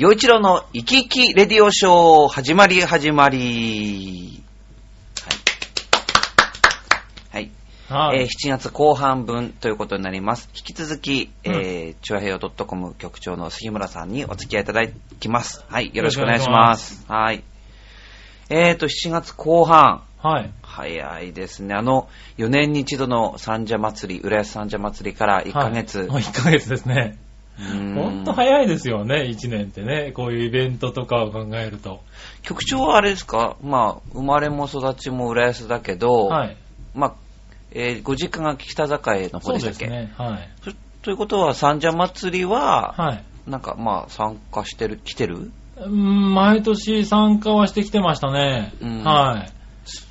洋一郎の生き生きレディオショー、始まり始まり。はい。はい。はいえー7月後半分ということになります。引き続き、えー、チュアヘヨ .com 局長の杉村さんにお付き合いいただきます。はい。よろしくお願いします。はい。えーと、7月後半。はい。早いですね。あの、4年に一度の三社祭り、浦安三社祭りから1ヶ月。はい、1ヶ月ですね。ほんと早いですよね、1年ってね。こういうイベントとかを考えると。局長はあれですか？まあ、生まれも育ちも浦安だけど、はい。まあ、えーご実家が北境の方でしたっけ？ですね。はい。そということは、三社祭りは、はい。なんかまあ、参加してる、来てる？うん毎年参加はしてきてましたね。うんはい。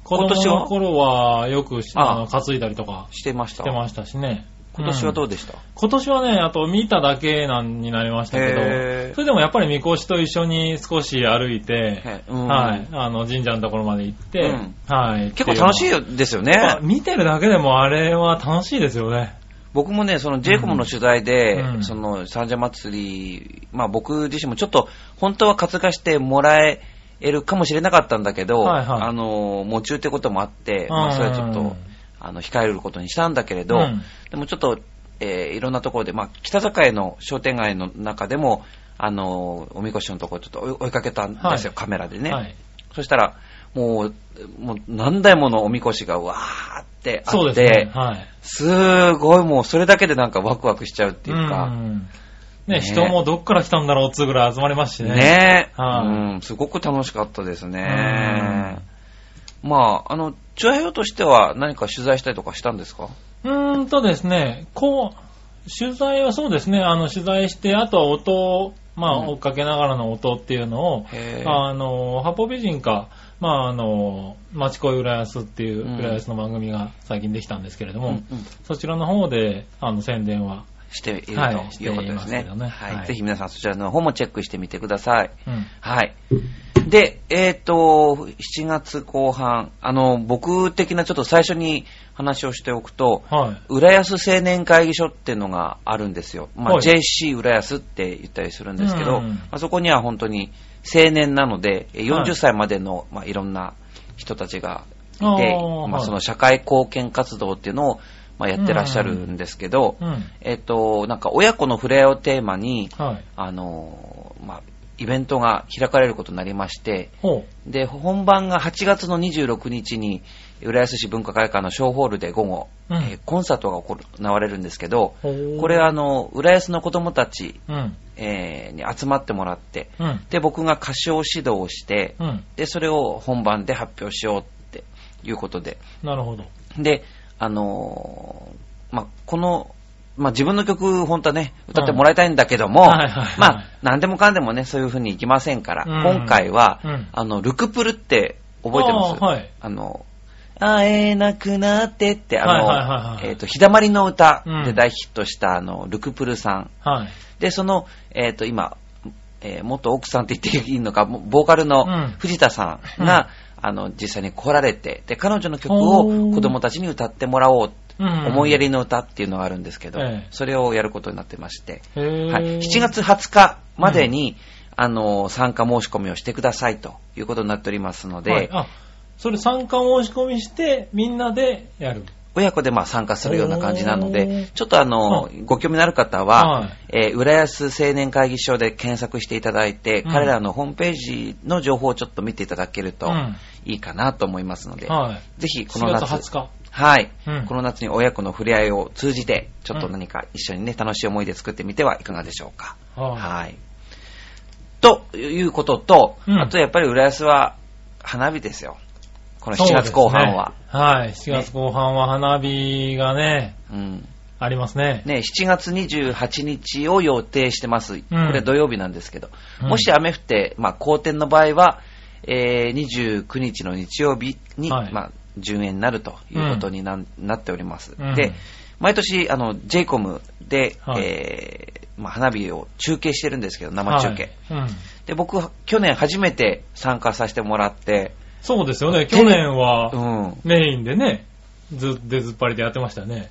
子供今年は？の頃はよくしああの担いだりとかしてまししたてましたしね。今年はどううでした、ん。今年はね、あと見ただけなんになりましたけへど、ー。それでもやっぱりみこしと一緒に少し歩いて、へうん。はい、あの神社のところまで行って、うん。はい。結構楽しいよ。ですよまあね。見てるだけでもあれは楽しいですよね。僕もね、その j イコムの取材で、うん。その三社祭り、まあ僕自身もちょっと、本当は活がしてもらえるかもしれなかったんだけど、はいはい。あの、夢中ってこともあって、うん。まあそれはちょっと、あの、控えることにしたんだけれど、うんでもちょっと、えーいろんなところで、まあ、北境の商店街の中でも、あの、おみこしのところちょっと追いかけたんですよ、はいカメラでね。はい。そしたら、もう、もう何台ものおみこしがわーってあって、ね。はい。すごいもうそれだけでなんかワクワクしちゃうっていうか、んねね、人もどっから来たんだろうっつうぐらい集まりますしね。ねえ、はいうん、すごく楽しかったですね。まあ、あの、チュアヘヨとしては何か取材したりとかしたんですか？うーんとですね、こう、取材はそうですね、あの、取材して、あとは音を、まあ、うん。追っかけながらの音っていうのを、へーあの、八方美人か、まあ、あの、町恋浦安っていううん浦安の番組が最近できたんですけれども、うんうん。そちらの方で、あの、宣伝は、しているとはいうことですね。はいはいぜひ皆さんそちらの方もチェックしてみてください。うん。はい。で、えっ、と、7月後半、あの、僕的なちょっと最初に話をしておくと、はい。浦安青年会議所っていうのがあるんですよ。まあ、はい JC 浦安って言ったりするんですけど、うんまあ、そこには本当に青年なので、えはい40歳までの、まあ、いろんな人たちがいて、まあ、はいその社会貢献活動っていうのを、まあ、やってらっしゃるんですけど、うん。えっ、と、なんか親子の触れ合いをテーマに、はい。あのーまあ、イベントが開かれることになりまして、ほで、本番が8月の26日に、浦安市文化会館の小ホールで午後、うんえーコンサートが行われるんですけど、これはあの、浦安の子供たち、うん。えーに集まってもらって、うん。で、僕が歌唱指導をして、うん。で、それを本番で発表しようっていうことで、なるほど。で、あのーまあ、この、まあ、自分の曲、本当はね、歌ってもらいたいんだけども、はいはいはい。まあ、なんでもかんでもね、そういう風にいきませんから、うん。今回は、うん。あの、ルクプルって覚えてます？あーはい。あの、会えなくなってって、あの、はいはいはいはい。えっ、と、日だまりの歌うん。で大ヒットした、あの、ルクプルさん。はい。で、その、えっ、と、今、えー元奥さんって言っていいのか、もボーカルのうん。藤田さんが、あの、実際に来られて、で、彼女の曲を子供たちに歌ってもらおう、うん。思いやりの歌っていうのがあるんですけど、ええ。それをやることになってまして、はい、7月20日までに、あの、参加申し込みをしてくださいということになっておりますので、はい、あ、それ参加申し込みして、みんなでやる。親子でまあ参加するような感じなのおでー、ちょっとあの、うご興味のある方は、はいえー浦安青年会議所で検索していただいて、うん彼らのホームページの情報をちょっと見ていただけるとうんいいかなと思いますので、はい。ぜひこ4の月夏、20日。はい、うんこの夏に親子の触れ合いを通じて、ちょっと何か一緒にね、楽しい思い出作ってみてはいかがでしょうか。はいはい。ということと、うんあとやっぱり浦安は花火ですよ。この7月後半は。ねはい。7月後半は花火がね、うんありますね。ね、7月28日を予定してます。これ土曜日なんですけど、うんもし雨降って、まあ、好天の場合は、えー29日の日曜日に、はいまあ、順延になるということにな,、なっております。うんで、毎年、あの、JCOM で、はいえーまあ、花火を中継してるんですけど、生中継。はいうんで、僕、去年初めて参加させてもらって、そうですよね。去年うはん。メインでね、ず、出ずっぱりでやってましたよね。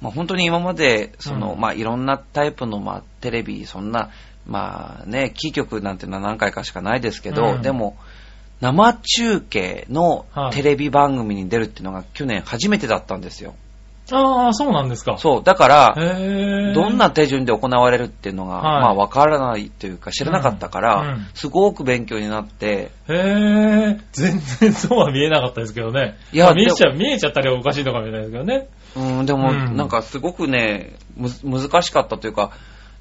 まあ、本当に今まで、その、うんまあ、いろんなタイプの、まあ、テレビ、そんな、まあね、キー局なんていうのは何回かしかないですけど、うんでも、生中継のはいテレビ番組に出るっていうのが去年初めてだったんですよ。ああ、そうなんですか。そう、だから。どんな手順で行われるっていうのが、はいまあわからないというか知らなかったから、うんうんすごく勉強になって、へえ、全然そうは見えなかったですけどね。いやまあ見えちゃ見えちゃったりはおかしいのかもしれないですけどね。うん、でも、うんなんかすごくね、む難しかったというか、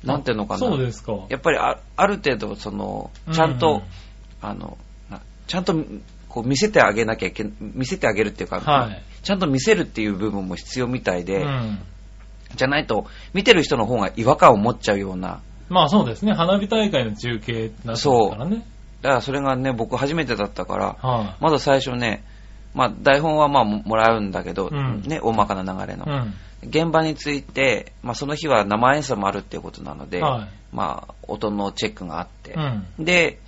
なんていうのかな。そうですか。やっぱりあある程度、その、ちゃんと、うんあの、なちゃんと、こう見せてあげなきゃいけ見せてあげるっていうか、はいちゃんと見せるっていう部分も必要みたいで、うん。じゃないと、見てる人の方が違和感を持っちゃうような、まあそうですね。花火大会の中継になってからね。だからそれがね、僕初めてだったから、はまだ最初ね、まあ台本はまあももらうんだけど、うんね、大まかな流れい。の。うん。現場について、まあその日は生演奏もあるっていうことなので、はいまあ音のチェックがあって、うん。で、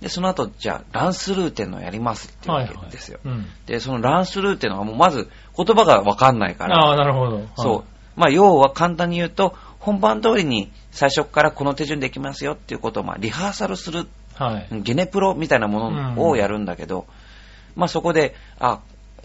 で、その後、じゃあ、ランスルーっていうのをやりますっていうわけですよ。はいはい。うん。で、そのランスルーっていうのはもうまず言葉がわかんないから、ああ、なるほど。そう。まあ、要は簡単に言うと、本番通りに最初からこの手順できますよっていうことを、まあ、リハーサルする、はい。ゲネプロみたいなものをやるんだけど、まあ、そこで、あ、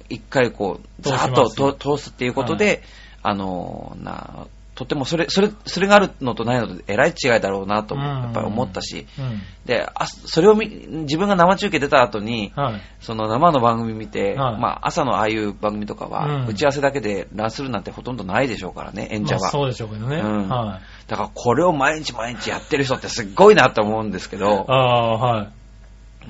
一回こう、ざーっとと通すっていうことで、あの、な、とてもそれ、それ、それがあるのとないのとえらい違いだろうなと、うんやっぱり思ったし、うん。で、あそれを見、自分が生中継出た後に、はい。その生の番組見て、はいまあ朝のああいう番組とかは、うん打ち合わせだけでランするなんてほとんどないでしょうからね、演者は。まあそうでしょうけどね。うんはい。だからこれを毎日毎日やってる人ってすっごいなと思うんですけど、ああ、はい。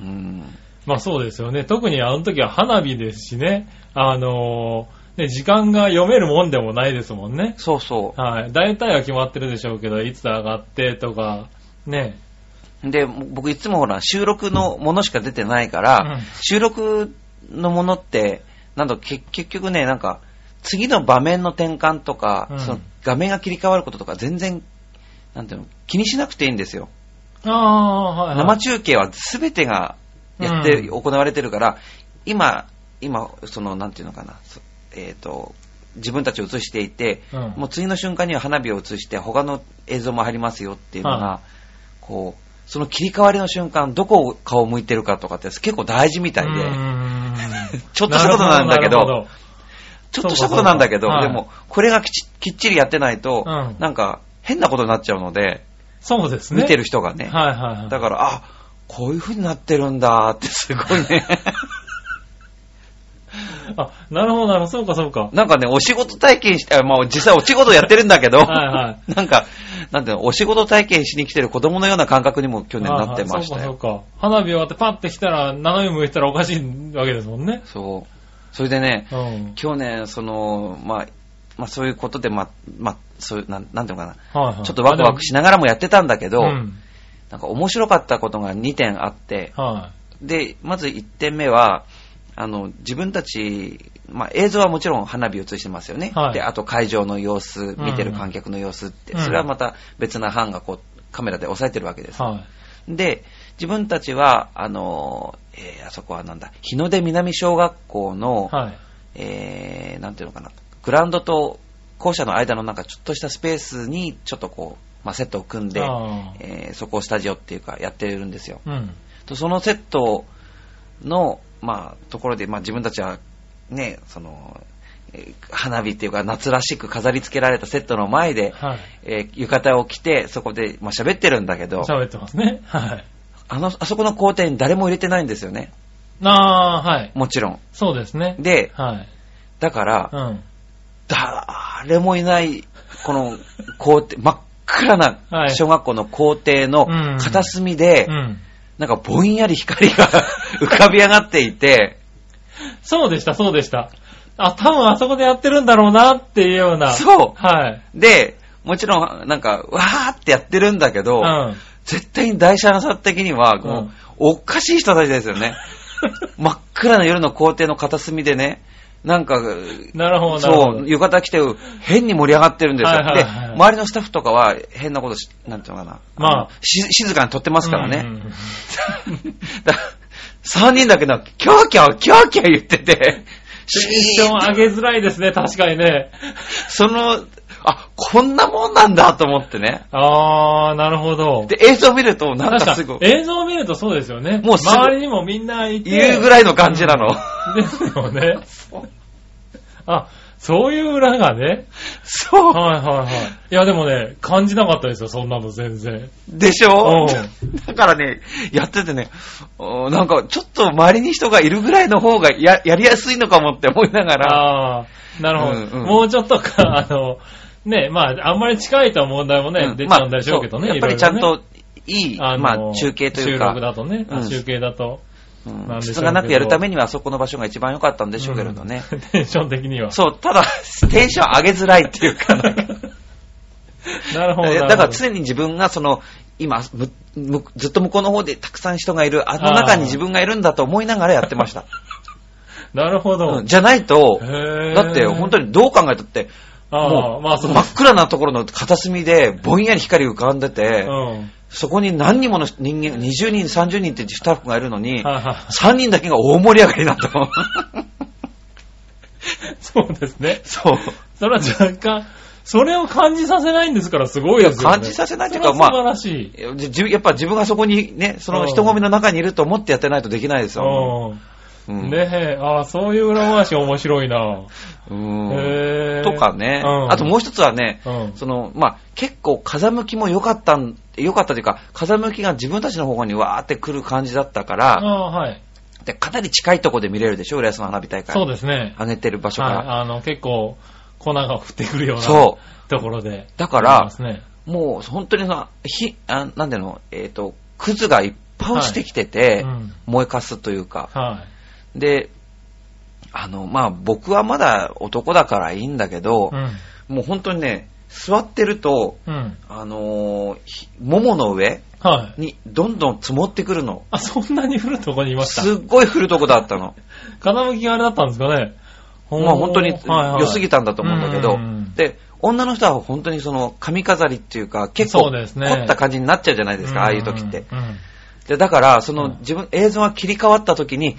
うん、まあそうですよね。特にあの時は花火ですしね。あのーね、時間が読めるもんでもないですもんね。そうそはい。大体は決まってるでしょうけど、いつ上がってとか、ね。う。で、僕いつもほら、収録のものしか出てないから、うん収録のものって、なんだけ結局ね、なんか、次の場面の転換とか、うんその画面が切り替わることとか全然、なんていうの、気にしなくていいんですよ。ああ、はい、はい。生中継は全てがやって、うん行われてるから、今、今、その、なんていうのかな、そえっ、と、自分たちを映していて、うんもう次の瞬間には花火を映して、他の映像も入りますよっていうのが、はこう、その切り替わりの瞬間、どこを顔を向いてるかとかって結構大事みたいで、うーんちょっとしたことなんだけどなるほなるちょっとしたことなんだけど、でも、これがきっちりやってないと、うんなんか、変なことになっちゃうので、そうですね。見てる人がね。はいはいはい。だから、あ、こういう風になってるんだってすごいね。あ、なるほどなるほど。そうかそうか。なんかね、お仕事体験して、あまあ実際お仕事やってるんだけど、はいは なんか、なんていうの、お仕事体験しに来てる子供のような感覚にも去年なってましたよ。はいはいそうかそうか。花火終わってパッて来たら、斜め向いたらおかしいわけですもんね。そう。それでね、うん。去年、その、まあ、まあそういうことで、まあ、まあ、そういう、なんなんていうのかな。はいはい。ちょっとワクワクしながらもやってたんだけど、うん。なんか面白かったことが2点あって、はで、まず1点目は、あの、自分たち、まあ映像はもちろん花火映してますよね。はいで、あと会場の様子、見てる観客の様子って、うんそれはまた別な班がこう、カメラで押さえてるわけです。い。はい。で、自分たちは、あの、えーあそこはなんだ、日の出南小学校の、はい。えー、なんていうのかな、グラウンドと校舎の間のなんかちょっとしたスペースに、ちょっとこう、まあ、セットを組んで、えーそこをスタジオっていうかやってるんですよ。うん。とそのセットの、まあ、ところで、まあ、自分たちは、ね、その、えー花火っていうか夏らしく飾り付けられたセットの前で、はい。えー浴衣を着て、そこで、まあ、喋ってるんだけど、喋ってますね。はい。あの、あそこの校庭に誰も入れてないんですよね。ああ、はい。もちろん。そうですね。で、はい。だから、うん。誰もいない、この校庭、真っ暗なはい小学校の校庭のうん片隅で、うん。なんかぼんやり光が浮かび上がっていて、そうでした、そうでした。あ、多分あそこでやってるんだろうなっていうような。そうはい。で、もちろん、なんか、わーってやってるんだけど、うん。絶対に大社のさ的には、もう、うんおかしい人たちですよね。真っ暗な夜の校庭の片隅でね、なんか、なるほど、なるほどそう、。浴衣着て変に盛り上がってるんですよ。はいはいはいで、周りのスタッフとかは変なことし、なんていうのかな。まあのし静かに撮ってますからね。うんうんうんだ3人だけの、キャーキャー、キャーキャー言ってて、テンション上げづらいですね、確かにね。その、あ、こんなもんなんだと思ってね。あー、なるほど。で、映像見ると、なん確かかすぐ、映像を見るとそうですよね。もう周りにもみんないて。言うぐらいの感じなの。ですよね。あ、そういう裏がね。そう。はいはいはい。いやでもね、感じなかったですよ、そんなの全然。でしょ？うだからね、やっててね、おなんかちょっと周りに人がいるぐらいの方がややりやすいのかもって思いながら、ああ、なるほど。うんうんもうちょっとか、あの、ね、まあ、あんまり近いと問題もね、うん出ちゃうんでしょうけどね。まあやっぱりちゃんといい、あのまあ中継という収録か、だとね、あうん集計だと、うん質がなくやるためにはそこの場所が一番良かったんでしょうけれどね。うんテンション的には。そう、ただ、テンション上げづらいっていうか、なんか なるほど。だから常に自分がその、今、ずっと向こうの方でたくさん人がいる、あの中に自分がいるんだと思いながらやってました。なるほど。うんじゃないと、だって本当にどう考えたって、まあそう真っ暗なところの片隅でぼんやり光浮かんでて、うん。そこに何人もの人間、20人、30人ってスタッフがいるのに、はいはい3人だけが大盛り上がりなんだもん。そうですね。そう。それは若干、それを感じさせないんですからすごいですよね。感じさせないというかそれは素晴らしい。やっぱ自分がそこにね、その人混みの中にいると思ってやってないとできないですよ。ねえ、ああ、そういう裏話面白いな。うん。とかね、うんあともう一つはね、うん。その、まあ、結構風向きも良かったん、良かったというか、風向きが自分たちの方向にわーって来る感じだったかあら、あ、はい。でかなり近いところで見れるでしょ、浦安の花火大会。そうですね。上げてる場所かはい。ら。あの、結構、粉が降ってくるようなそところで。だから。もう本当にその、ひ、あなんていうの、えっ、と、クズがいっぱい落ちてきてて、うん燃えかすというか。はで、あの、まあ、僕はまだ男だからいいんだけどい。、うん。もう本当にね、座ってると、うん。あのーひももの上はい。にどんどん積もってくるの。あ、そんなに降るとこにいました？すっごい降るとこだったの。傾きがあれだったんですかね？まあ本当にはいはい良すぎたんだと思うんだけどうん、で、女の人は本当にその髪飾りっていうか、結構凝った感じになっちゃうじゃないですか、ああいう時って。うんうんで、だから、そのうん自分、映像が切り替わった時に、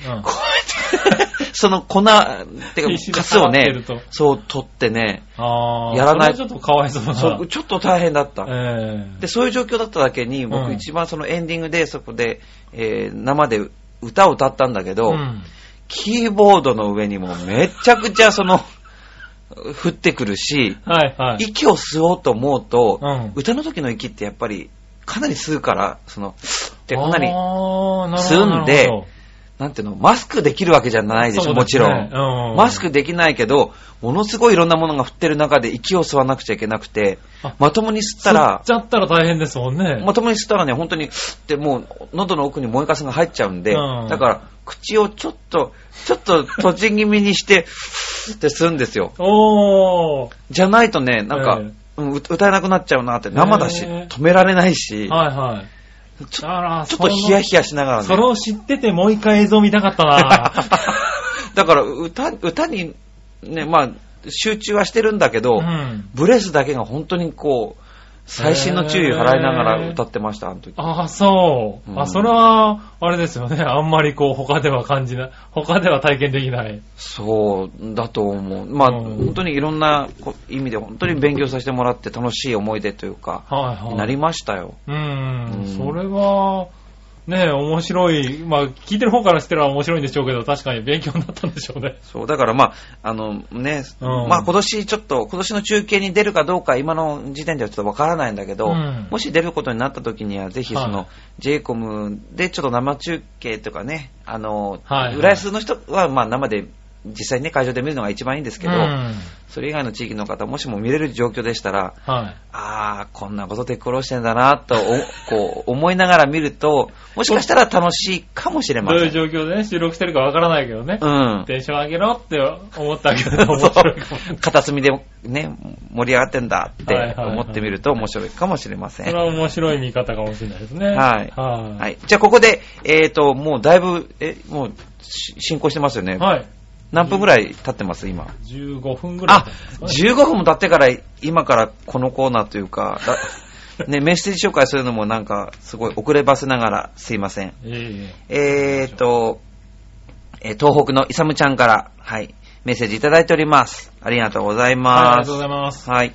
その粉、てかカスをねそう取ってね。やらない。ちょっとかわいそうちょっと大変だった。ええ。で、そういう状況だっただけに、うん。僕一番そのエンディングでそこで、えー生で歌を歌ったんだけど、うん。キーボードの上にもめちゃくちゃその、降ってくるし、はいはい。息を吸おうと思うと、うん。歌の時の息ってやっぱりかなり吸うから、その、ってかなり、あーなるほど吸んでなんていうの、マスクできるわけじゃないでしょ、そうですもちろねん。うんマスクできないけど、ものすごいいろんなものが降ってる中で息を吸わなくちゃいけなくてあ、まともに吸った吸らっち、ゃったら大変ですもんね。まともに吸ったらね、本当に、ってもう、喉の奥に燃えかすが入っちゃうんで、うんだから、口をちょっと、ちょっと閉じ気味にして、って吸うんですよ。じゃないとね、なんか、えうん歌歌えなくなっちゃうなって、生だし、止められないし、はいはい。ちょっとヒヤヒヤしながらね。それを知っててもう一回映像見たかったな だから歌、歌に、ね、まあ、集中はしてるんだけど、うん。ブレスだけが本当にこう、細心の注意を払いながら歌ってました、あの時。ああ、そう。うんあ、それは、あれですよね。あんまりこう、他では感じない。他では体験できない。そうだと思う。まあ、うん本当にいろんなこ意味で本当に勉強させてもらって楽しい思い出というか、はいはい。なりましたよ。ううんん。それは、ねえ、面白い。まあ、聞いてる方からしては面白いんでしょうけど、確かに勉強になったんでしょうね。そう、だからまあ、あのね、うんまあ今年ちょっと、今年の中継に出るかどうか今の時点ではちょっとわからないんだけど、うんもし出ることになった時にはぜひその、はい j コムでちょっと生中継とかね、あの、はいはい浦安の人はまあ生で実際にね、会場で見るのが一番いいんですけど、うん。それ以外の地域の方、もしも見れる状況でしたら、はい。ああ、こんなことで苦労してんだなと、お こう思いながら見ると、もしかしたら楽しいかもしれどういうません。状況でね、収録してるかわからないけどね。うん。テンション上げろって思ったけど、面白いかも。片隅でね、盛り上がってんだって思ってみると面白いかもしれません。それは面白い見方かもしれないですね。はいはい。はい。じゃあここで、えっ、と、もうだいぶ、え、もうし進行してますよね。はい。何分ぐらい経ってます今？15分ぐらいね。、15分も経ってから、今からこのコーナーというか、だ ね、メッセージ紹介するのもなんか、すごい遅ればせながらすいません。えええーと、えー東北のイサムちゃんから、はい、メッセージいただいております。ありがとうございはい、あります。がとうございます。はい。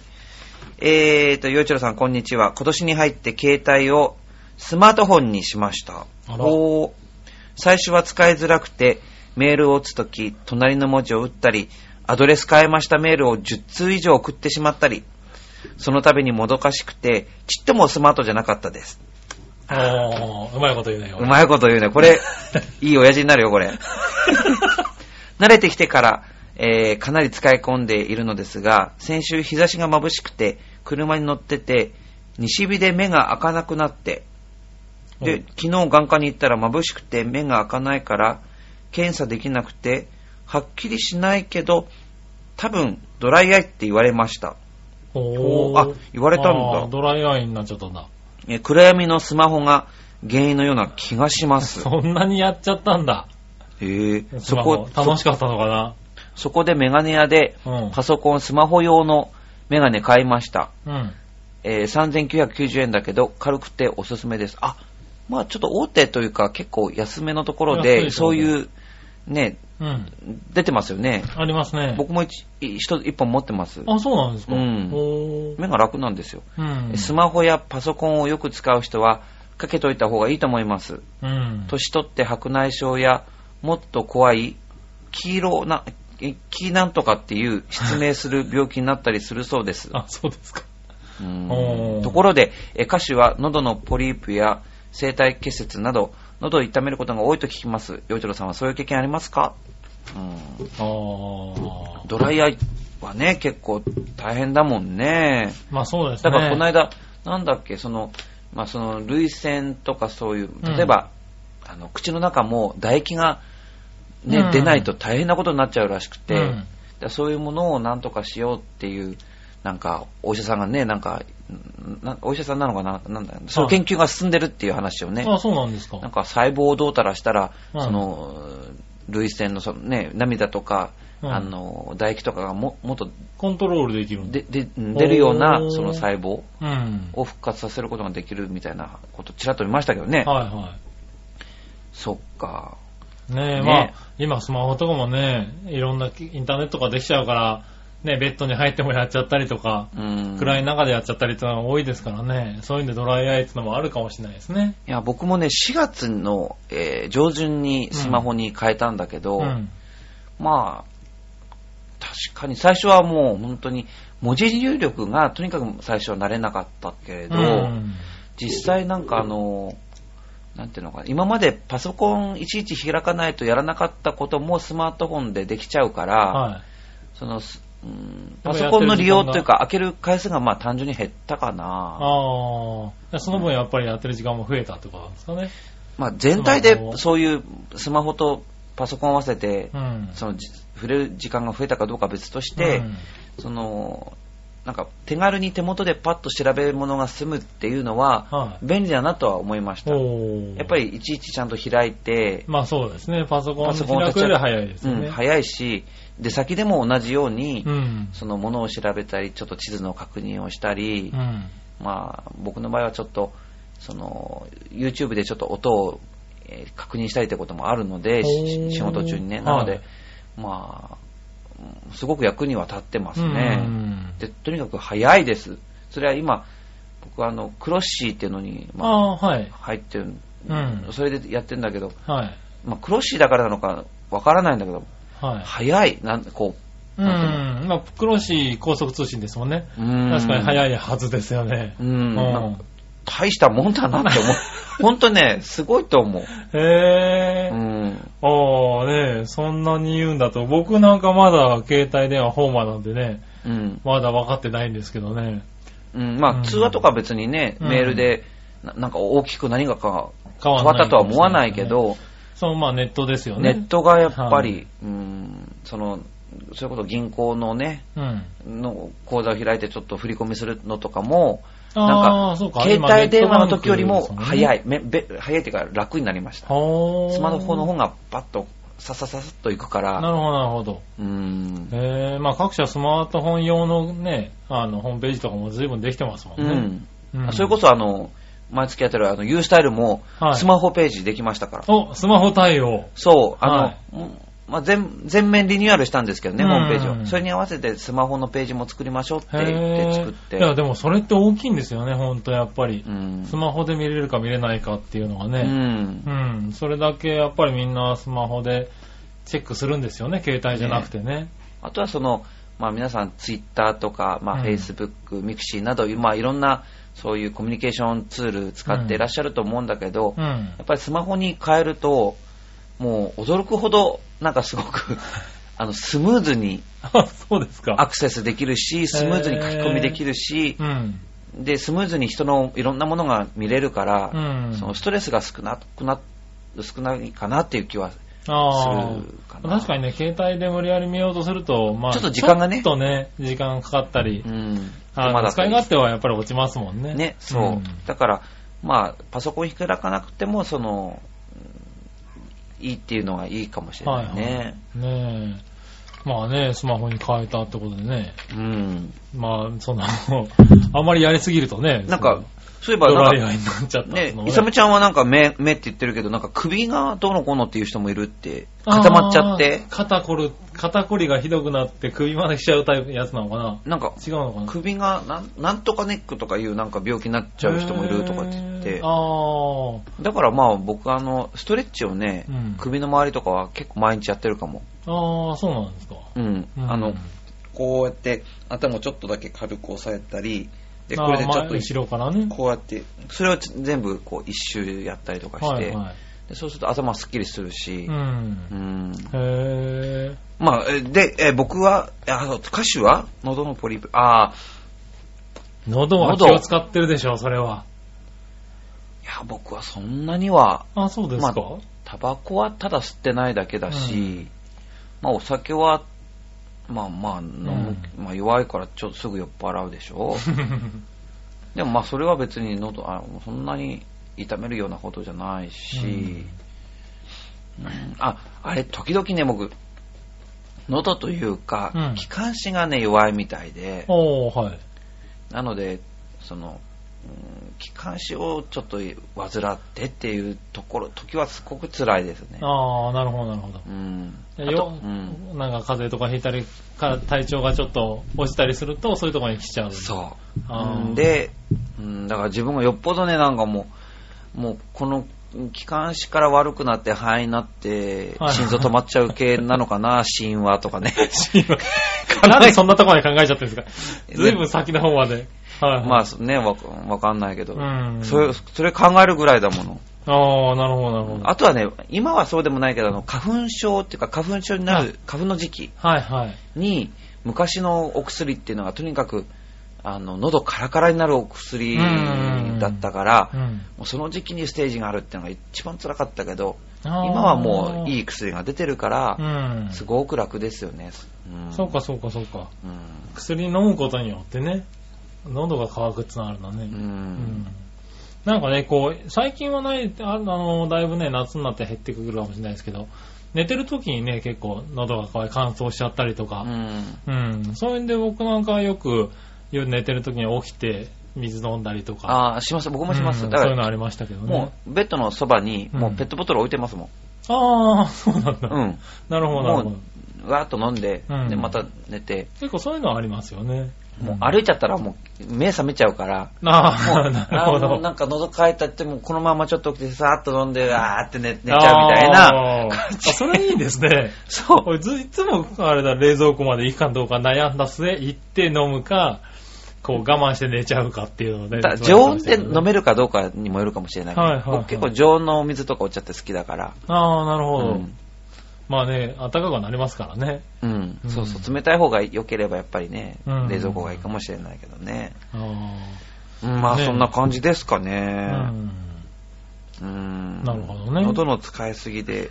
えーと、洋一郎さん、こんにちは。今年に入って携帯をスマートフォンにしました。あらおー最初は使いづらくて、メールを打つとき、隣の文字を打ったり、アドレス変えましたメールを10通以上送ってしまったり、その度にもどかしくて、ちっともスマートじゃなかったです。おー、うまいこと言うね。うまいこと言うね。これ、いい親父になるよ、これ。慣れてきてから、えーかなり使い込んでいるのですが、先週日差しが眩しくて、車に乗ってて、西日で目が開かなくなって、でうん、昨日眼科に行ったら眩しくて目が開かないから、検査できなくて、はっきりしないけど、多分ドライアイって言われました。おあ言われたんだドライアイになっちゃったんだ。えー暗闇のスマホが原因のような気がします。そんなにやっちゃったんだ。えーそこ、楽しかったのかな？そこでメガネ屋でうんパソコン、スマホ用のメガネ買いました。うん。えー3990円だけど軽くておすすめです。あ、まあちょっと大手というか結構安めのところでそういう、ね、うん。出てますよね。ありますね。僕も一一一本持ってます。あ、そうなんですか？うん目が楽なんですよ。うん。スマホやパソコンをよく使う人はかけといた方がいいと思います。うん。年取って白内障やもっと怖い黄色な、え黄なんとかっていう失明する病気になったりするそうです。あ、そうですか。うんところで、え歌手は喉のポリープや声帯結節など、喉を痛めることが多いと聞きます。洋一郎さんはそういう経験ありますか、うん、ドライアイはね、結構大変だもんね。まあそうですね。だからこの間、なんだっけ、その、まあその、涙腺とかそういう、うん。例えば、あの、口の中も唾液がね、うん。出ないと大変なことになっちゃうらしくて、うん。そういうものをなんとかしようっていう、なんか、お医者さんがね、なんか、なお医者さんなのかななんだその研究が進んでるっていう話をね、あ、そうなんですか。なんか細胞をどうたらしたら、うんその、涙腺のそのね、涙とか、うんあの、唾液とかがももっとコントロールできる。でで出るようなその細胞うん。を復活させることができるみたいなことちらっと見ましたけどね。はいはそっか。い。ねえ、ねまあ、今スマホとかもね、いろんなインターネットができちゃうから、ね、ベッドに入ってもやっちゃったりとか、うん。暗い中でやっちゃったりってのが多いですからね、そういうんでドライアイってのもあるかもしれないですね。いや、僕もね、4月の、えー上旬にスマホに変えたんだけど、うん。まあ、確かに最初はもう本当に文字入力がとにかく最初は慣れなかったけれど、うん実際なんかあの、なんていうのかな、今までパソコンいちいち開かないとやらなかったこともスマートフォンでできちゃうから、はい。その、すパソコンの利用というか、開ける回数がまあ単純に減ったかな。ああ、その分やっぱりやってる時間も増えたってことなんですかね。まあ全体でそういうスマホとパソコンを合わせて、うん。そのじ触れる時間が増えたかどうかは別として、うんその、なんか手軽に手元でパッと調べるものが済むっていうのは、はい便利だなとは思いました。おーやっぱりいちいちちゃんと開いて、まあそうですね。パソコンパソコンを開くより早いですよね。うん、早いし、出先でも同じように、うん。そのものを調べたり、ちょっと地図の確認をしたり、うん。まあ、僕の場合はちょっと、その、YouTube でちょっと音を、えー確認したりってこともあるので、仕事中にね。なので、はいまあ、うんすごく役には立ってますうね。んで、とにかく早いです。それは今、僕はあの、クロッシーっていうのに、まあ、はい。入ってる、うんそれでやってるんだけど、はい。まあ、クロッシーだからなのかわからないんだけど、はい。早い、なんこうん。まあ、クロシー高速通信ですもんね。う、うん確かに早い。いはずですよね。うん、うん大したもんだなって思う。本当ね、すごいと思う。へえ。うん。ああねそんなに言うんだと、僕なんかまだ携帯電話ホーマーなんでね、うん。まだ分かってないんですけどね。うん、まあ、うん通話とか別にね、うんメールでな、なんか大きく何がか変変わったとは思わないけど、そう、まあネットですよね。ネットがやっぱり、はいうん、その、それこそ銀行のね、うん。の口座を開いてちょっと振り込みするのとかも、あなんか、携帯電話の時よりも早い、早いっていうか楽になりました。スマホの方がバッとささささっといくから、なるほど、なるほど。うん。えー、まあ各社スマートフォン用のね、あの、ホームページとかも随分できてますもんね。うん。うんそれこそあの、毎月やってるあの、ユースタイルもはいスマホページできましたから。お、スマホ対応。そう、あの、はいもまあ、全全面リニューアルしたんですけどね、うんホームページを。それに合わせてスマホのページも作りましょうって言って作って。いや、でもそれって大きいんですよね、ほんとやっぱりう。ん。スマホで見れるか見れないかっていうのがうね。ん。うん。それだけやっぱりみんなスマホでチェックするんですよね、携帯じゃなくてね。あとはその、まあ皆さんツイッターとか、まあうんフェイスブック、ミクシーなど、まあいろんなそういうコミュニケーションツール使っていらっしゃると思うんだけど、うん。やっぱりスマホに変えると、もう驚くほど、なんかすごく、あの、スムーズにあ、そうですか。アクセスできるし、スムーズに書き込みできるし、うん。で、スムーズに人のいろんなものが見れるから、うんそのストレスが少なくな、少ないかなっていう気は、あすあるかな確かにね、携帯で無理やり見ようとすると、まあ、ちょっと時間がねちょっとね、時間かかったり、うん。あの手間だ使い勝手はやっぱり落ちますもんね。ね、そう。んだから、まあ、パソコン開かなくても、その、うんいいっていうのがいいかもしれないね。はいはい。ねえ。まあね、スマホに変えたってことでね。うん。まあ、その、あんまりやりすぎるとね、なんか、そういえば、なんか、ドライアイになっちゃった。ねの、イサムちゃんはなんか目、目って言ってるけど、なんか首がどうのこうのっていう人もいるって、固まっちゃって、肩こる、肩こりがひどくなって首まで来ちゃうタイプやつなのかな？なんか、違うのかな？首がなん、なんとかネックとかいうなんか病気になっちゃう人もいるとかって言って。あだからまあ僕あの、ストレッチをね、うん。首の周りとかは結構毎日やってるかも。あ、ああ、そうなんですか。うん。うん。あの、こうやって頭をちょっとだけ軽く押さえたり、で、これでちょっと前後ろからね。こうやって、それを全部こう一周やったりとかして、はいそうすると頭すっきりするしう、んう。ん。へえ。まあ、えで、え僕は、あの歌手は？喉のポリープ、ああ、喉は気を使ってるでしょ、それは。いや、僕はそんなには、あ、そうですか。まタバコはただ吸ってないだけだし、まあお酒は、まあまあ飲む、まあ弱いからちょっとすぐ酔っ払うでしょ。でもまあそれは別に喉、あそんなに痛めるようなことじゃないし、うん。あ、あれ、時々ね、僕、喉というか、うん。気管支がね、弱いみたいで、はい。なので、その、うん気管支をちょっと患ってっていうところ、時はすごく辛いですね。ああ、なるほど、なるほど。うん。あよと、うん。なんか風邪とかひいたり、か体調がちょっと落ちたりすると、そういうところに来ちゃう。そう。で、うん、だから自分がよっぽどね、なんかもう、もうこの気管支から悪くなって肺になってはい心臓止まっちゃう系なのかな、神話とかね。なんでそんなところまで考えちゃってるんですか？ずいぶん先の方まで。はい、はい。まあね、わわかんないけど、うんそれ、それ考えるぐらいだもの。ああ、なるほど、なるほど。あとはね、今はそうでもないけど、あの花粉症っていうか花粉症になる、花粉の時期はい、はい。に、昔のお薬っていうのがとにかく、あの、喉カラカラになるお薬だったから、うん。もうその時期にステージがあるっていうのが一番辛かったけど、今はもういい薬が出てるからう、ん。すごく楽ですよね。うんそうか、そうか、そうか。うん。薬飲むことによってね、喉が渇くってのあるんだね。う。うんんなんかね、こう、最近はない、ああの、だいぶね、夏になって減ってくるかもしれないですけど、寝てる時にね、結構喉が渇い乾燥しちゃったりとかう、ん。うん、そういうんで僕なんかはよく夜寝てる時に起きて水飲んだりとか、ああ、します。僕もします。だから、うんそういうのありましたけどね。もうベッドのそばに、もううんペットボトル置いてますもん。ああ、そうなんだ。うん。なるほど、なるほども。う、わーっと飲んで、うんで、また寝て、結構そういうのはありますよね。もう歩いちゃったらもう目覚めちゃうから、あもあ、う なるほど。なんか喉乾いたってもうこのままちょっと起きてさーっと飲んで、あーって寝寝ちゃうみたいなあー あそれいいですね。そう。いつも、あれだ、冷蔵庫まで行くかどうか悩んだ末、行って飲むか、こう我慢して寝ちゃうかっていうので。だ常温で飲めるかどうかにもよるかもしれないはいはいはい僕結構常温のお水とかお茶って好きだから、ああ、なるほど。うんまあね、暖かくはなりますからね。うんうんそうそう、冷たい方が良ければやっぱりね、うん冷蔵庫がいいかもしれないけどね。あうんまあねそんな感じですかね。ん。うんなるほどね喉の使いすぎで、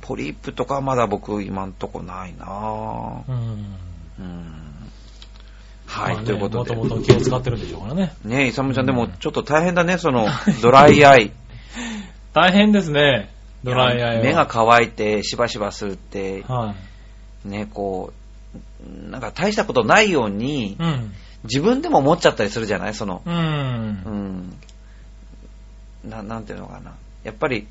ポリープとかはまだ僕今んとこないなうん。うんはい、まあねということで。もともと気を使ってるんでしょうからね。ねえ、イサムちゃんでもちょっと大変だね、その、ドライアイ。大変ですね、ドライアイは。目が乾いて、しばしばするって、はい。ね、こう、なんか大したことないように、うん。自分でも思っちゃったりするじゃない？その、う。うんん。な、なんていうのかな。やっぱり、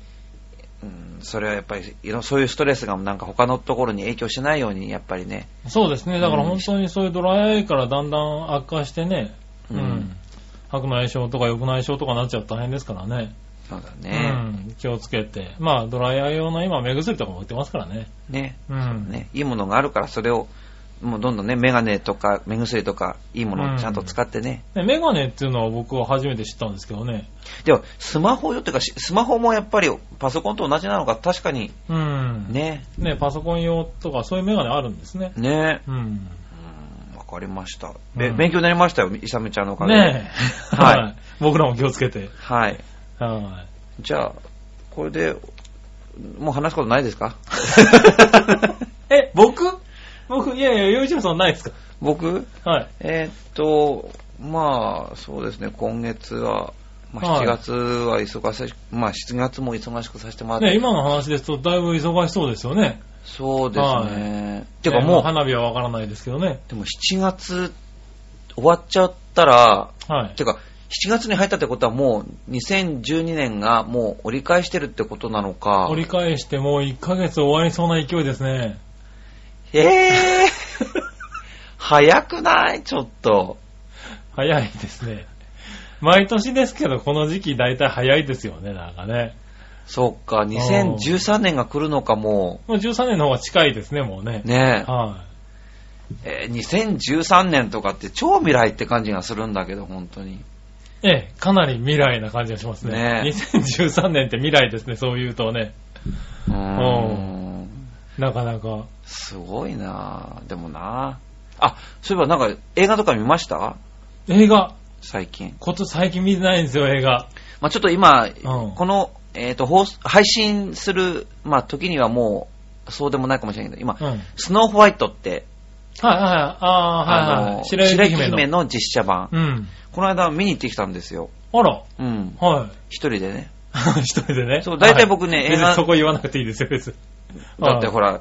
うん、それはやっぱり、いろそういうストレスがなんか他のところに影響しないように、やっぱりね。そうですね。だから本当にそういうドライアイからだんだん悪化してね、ううんん。白内障とか緑内障とかなっちゃうと大変ですからね。そうだうね。ん。気をつけて。まあ、ドライアイ用の今、目薬とかも売ってますからね。ね。うん。ね。いいものがあるから、それを、もうどんどんね、メガネとか目薬とか、いいものをちゃんと使ってね。ねメガネっていうのは僕は初めて知ったんですけどね。でも、スマホよっていうか、しスマホもやっぱりパソコンと同じなのか、確かに、うん。ね。ね、パソコン用とかそういうメガネあるんですね。ね。うん。うんわかりました。べうん勉強になりましたよ、イサムちゃんのおかげで。ねえ。はい はい。僕らも気をつけて。はい。はじゃあ、これで、もう話すことないですか？い。え、僕？僕、いやいや、洋一郎さんないですか？僕？はい。えーっと、まあ、そうですね、今月は、まあ、はい7月は忙しい、まあ、7月も忙しくさせてもらって、ね、今の話ですと、だいぶ忙しそうですよね。そうですね。いてかもう、ね花火はわからないですけどね。でも7月終わっちゃったら、はい。てか、7月に入ったってことはもう2012年がもう折り返してるってことなのか。折り返してもう1ヶ月終わりそうな勢いですね。ええー、早くない？ちょっと。早いですね。毎年ですけど、この時期大体早いですよね、なんかね。そっか、2013年が来るのかももう13年の方が近いですね、もうねう。。ねはえ。えー2013年とかって超未来って感じがするんだけど、本当に。い。ええ、かなり未来な感じがしますね。ね2013年って未来ですね、そう言うとね。うーん。なかなか。すごいなでもなあ、そういえばなんか映画とか見ました？映画、最近。こと最近見てないんですよ、映画。まあちょっと今、んこの、えっ、と、放送配信する、まあ時にはもう、そうでもないかもしれないけど、今、うん。はいスノーホワイトって、はいはい。ああ、はいはい。白雪姫の。姫の実写版。うん。この間見に行ってきたんですよ。あら、うん。はい。一人でね。一人でね。そう大体僕ねはい映画そこ言わなくていいですよ、別に。だってほら、うん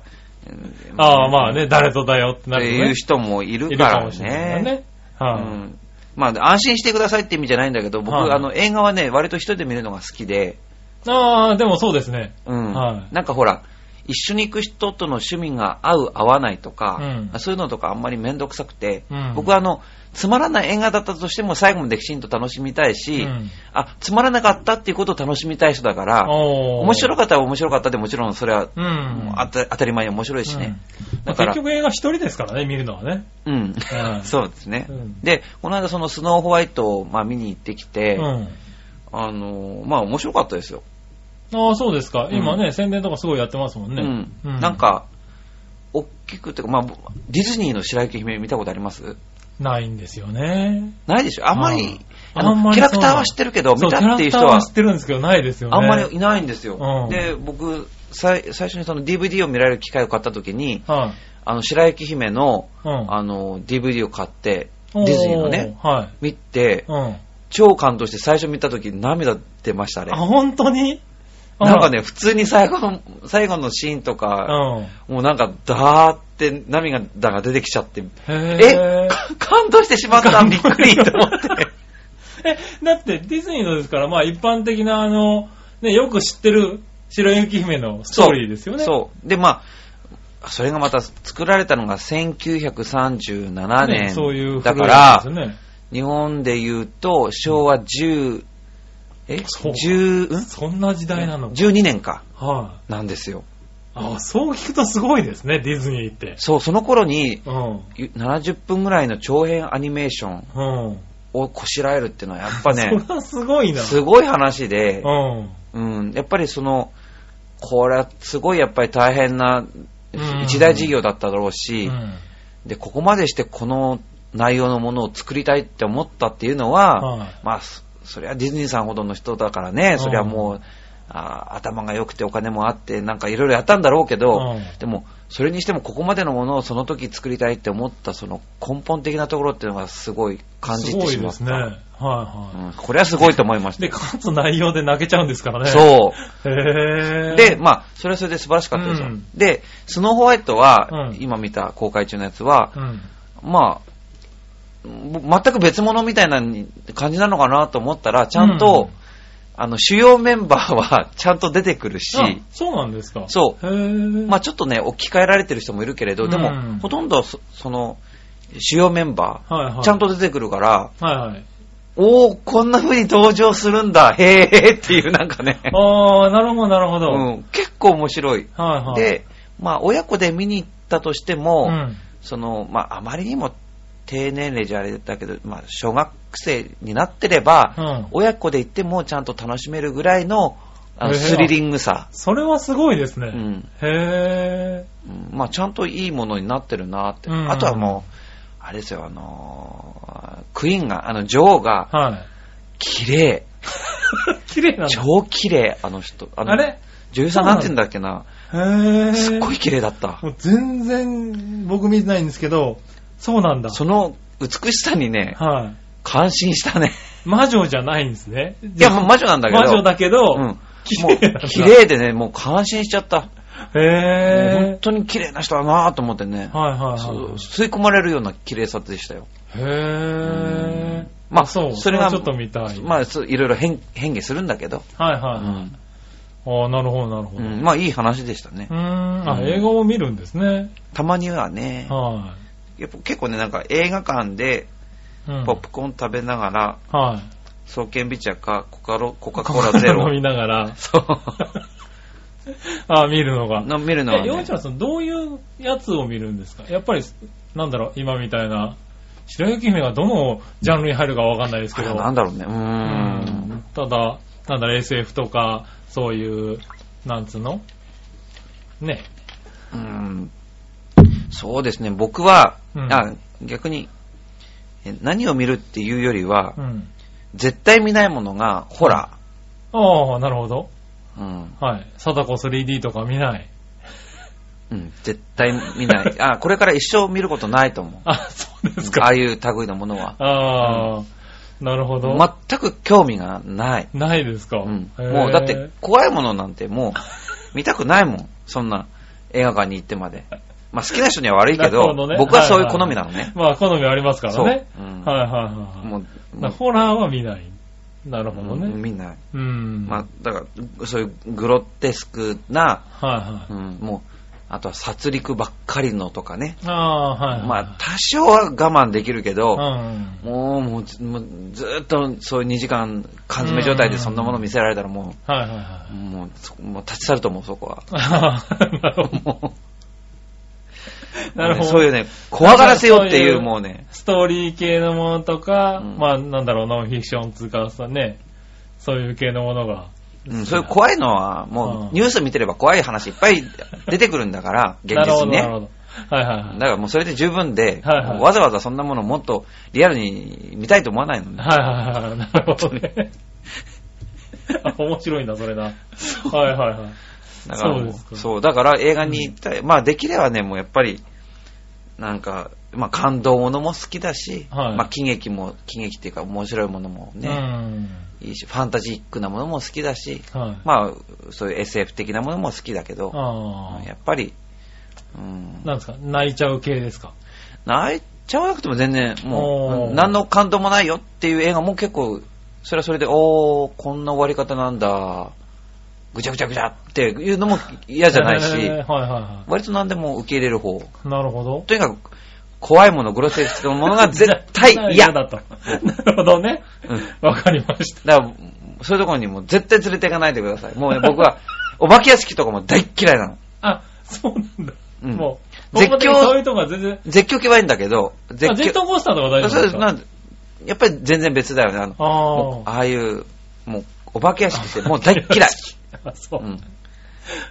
ああ、まあね、誰とだよってってなるとねいう人もいるからね。ね。うはい。ん。まあ、安心してくださいって意味じゃないんだけど、僕、はいあの、映画はね、割と一人で見るのが好きで、ああ、でもそうですね。うん。はいなんかほら、一緒に行く人との趣味が合う合わないとか、うんそういうのとかあんまりめんどくさくて、うん僕はあの、つまらない映画だったとしても最後まできちんと楽しみたいし、うんあ、つまらなかったっていうことを楽しみたい人だから、面白かったら面白かったでもちろんそれは、当たり前に面白いしね。うんだから結局映画一人ですからね、見るのはね。うん。うん そうですね、うんで、この間そのスノーホワイトを、まあ、見に行ってきて、うん。あの、まあ面白かったですよ。ああ、そうですか。今ね、う宣伝とかすごいやってますもんね。うん。なん、か、大きくってか、まあ、ディズニーの白雪姫見たことあります？ないんですよね。ないでしょ？あんまり、はいあのあんまりキャラクターは知ってるけど、見たっていう人は知ってるんですけど、ないですよね。あんまりいないんですよ。うんで、僕、最最初にその DVD を見られる機会を買った時に、はい。あの、白雪姫の、うんあの、DVD を買って、ディズニーのね、はい。見て、うん。超感動して最初見た時涙出ましたねあ、。本当に？なんかね、普通に最後の、最後のシーンとうか、ん。もうなんか、ダーって涙が出てきちゃって、へえ感動してしまったびっくりと思って。え、だってディズニーのですから、まあ一般的なあの、ね、よく知ってる白雪姫のストーリーですよね。そう。で、まあ、それがまた作られたのが1937ね年。そういうだから。日本で言うと、昭和10、え？そう ?10、ん？そんな時代なのか。?12 年か。はい、なんですよ。あ、そう聞くとすごいですね、ディズニーって。そう、その頃に、うん。70分ぐらいの長編アニメーションうん。をこしらえるっていうのは、やっぱね、それはすごいな。すごい話で、うん。うん、やっぱりその、これはすごいやっぱり大変なうん一大事業だっただろううし、ん。で、ここまでしてこの内容のものを作りたいって思ったっていうのは、はいまあ、そそれはディズニーさんほどの人だからね、んそれはもう、あ頭が良くてお金もあって、なんかいろいろやったんだろうけど、うんでも、それにしてもここまでのものをその時作りたいって思ったその根本的なところっていうのがすごい感じてしまった。すごいですね。はいはうん、これはすごいと思いましい。で、た。かつ内容で泣けちゃうんですからね。そう。へぇで、まあ、それはそれで素晴らしかったですよ。うんで、スノーホワイトは、うん今見た公開中のやつは、うん。まあ、ぼ全く別物みたいな感じなのかなと思ったら、ちゃんと、あの、主要メンバーはちゃんと出てくるし、あそうなんですか。そうまあちょっとね、置き換えられてる人もいるけれど、でも、うんほとんどそ、その、主要メンバはいはい。ー、ちゃんと出てくるから、はいはい。おー、こんな風に登場するんだ、へーっていうなんかね、ああ、なるほど、なるほど。うん、結構面白い。はいはい。、で、まあ親子で見に行ったとしても、うん。その、まああまりにも低年齢じゃあれだけど、まあ小学生になってれば、うん。親子で行ってもちゃんと楽しめるぐらいのあのスリリングさ。それはすごいですね。うんへうんまあ、ちゃんといいものになってるなって。うんあとはもう、あれですよ、あのークイーンが、あの、女王がぇ、はい。綺麗。綺麗な。超綺麗、あの人。あのあれ？女優さんなんて言うんだっけな。へぇすっごい綺麗だった。全然僕見てないんですけど、そうなんだ。その美しさにね、はい。感心したね。魔女じゃないんですね。いいや、もう魔女なんだけど。魔女だけど、うん。う、綺麗でね、もう感心しちゃった。へ本当に綺麗な人だなと思ってねぇ。はいはいはい。吸い込まれるような綺麗さでしたよ。へぇまあ、そう。それが、ちょっと見たい。まあ、いろいろ変変化するんだけど。はいはい。うんああ、なるほどなるほど。う、うんまあ、いい話でしたねー。ん。あ、うん映画を見るんですね。たまにはね、はやっぱ結構ね、なんか映画館でポップコーン食べながら、はい。双剣ビチャかコカロコカ・コーラゼロ飲みながら、そう。あ見るのが。の見るのはえ、ね洋一郎さん、どういうやつを見るんですか？やっぱり、なんだろう、今みたいな、白雪姫がどのジャンルに入るかわかんないですけど、あなんだろうね。うー。うんんただ、なんだろう、SF とか、そういう、なんつうの？ね。うん。そうですね。僕は、うんあ逆に、え何を見るっていうよりは、うん。絶対見ないものがホラああ、なるほど。ー。うん。はい。貞子 3D とか見ない。うん。絶対見ない。あ、これから一生見ることないと思う。あ、そうですあか。あいう類のものは。ああ、なるほど。全く興味がない。ないですか。うん。もうだって、怖いものなんてもう見たくないもん。そんな映画館に行ってまで。まあ好きな人には悪いけど、ね僕はそういう好みなのね。まあ、好みありますからね。そううんはいはいはい。もう、ホラーは見ない。なるほどうんね。見ない。うん。まあ、だから、そういうグロテスクな、はいはい。うん、もう、あとは殺戮ばっかりのとかね。ああ、はいはい。まあ、多少は我慢できるけど、うん。もう、もうず、もうずーっとそういう2時間、缶詰状態でそんなもの見せられたらもはいはいはう、もう、そもう立ち去ると思う、そこは。なるほど。なるほど。そういうね、怖がらせようっていう、もうね、ストーリー系のものとか、うんまあ、なんだろう、ノンフィクションつうかさね、そういう系のものが。うん、そういう怖いのは、もうニュース見てれば怖い話いっぱい出てくるんだから、現実にね。なるほど。はいはいはい。だからもうそれで十分で、はいはいわざわざそんなものをもっとリアルに見たいと思わないのね。はいはいはい。なるほどね。あ、面白いな、それな。はいはいはい。だからもそうですかそう、だから映画に行ったい。まあできればね、もうやっぱり、なんか、まあ感動ものも好きだし、はいまあ喜劇も、喜劇っていうか面白いものもね、うん。いいし、ファンタジックなものも好きだし、はい。まあそういう SF 的なものも好きだけど、あやっぱり、うんあ。、なんですか？泣いちゃう系ですか？泣いちゃわなくても全然、もおーう、何の感動もないよっていう映画も結構、それはそれで、おー、こんな終わり方なんだ、ぐちゃぐちゃぐちゃっていうのも嫌じゃないし、え ーはいはいは割と何でも受け入れる方。い。なるほど。とにかく、怖いもの、グロテスクなものが絶対嫌。嫌だと。なるほどね。うんわかりました。だから、そういうところにもう絶対連れていかないでください。もうね、僕は、お化け屋敷とかも大っ嫌いなの。あ、そうなんだ。うんもう、絶叫絶叫そういうとこは全然、絶叫系はいいんだけど、絶あジェットコースターとか大丈そう夫ですか？ですなんでやっぱり全然別だよね。あのあああいう、もう、お化け屋敷ってもう大っ嫌い。あ。そうう。ん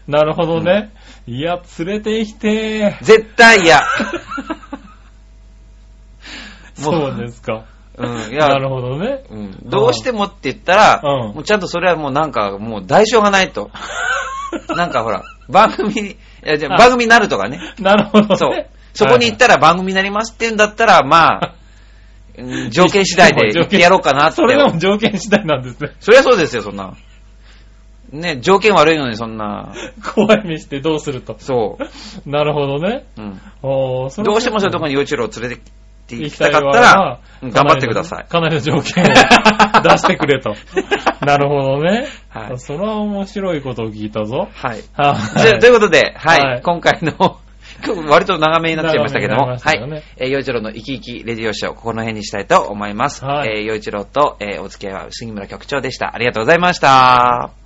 なるほどね。いや、連れて行きてー。絶対嫌。も そうですか。うん、いや、なるほどね。うん、どうしてもって言ったら、うんもうちゃんとそれはもうなんか、もう代償がないと。なんかほら、番組に、いやじゃ番組になるとかね。なるほどね。そう。そこに行ったら番組になりますって言うんだったら、まあ、うん条件次第で言ってやろうかなって。それでも条件次第なんですね。そりゃそうですよ、そんな。ね、条件悪いのにそんな、怖い目してどうすると。そう。なるほどね。うん。おーそれどうしてもそういうところに陽一郎を連れて行き行きたかったら、うん頑張ってください。かなりの条件を出してくれと。なるほどね。はいそれは面白いことを聞いたぞ。はい。はいじゃあということで、はい、はい今回の、割と長めになっちゃいましたけども、長めになりましたはい。えー、洋一郎の生き生きレディオショー、ここの辺にしたいと思います。はいえー、洋一郎と、えーお付き合いは杉村局長でした。ありがとうございました。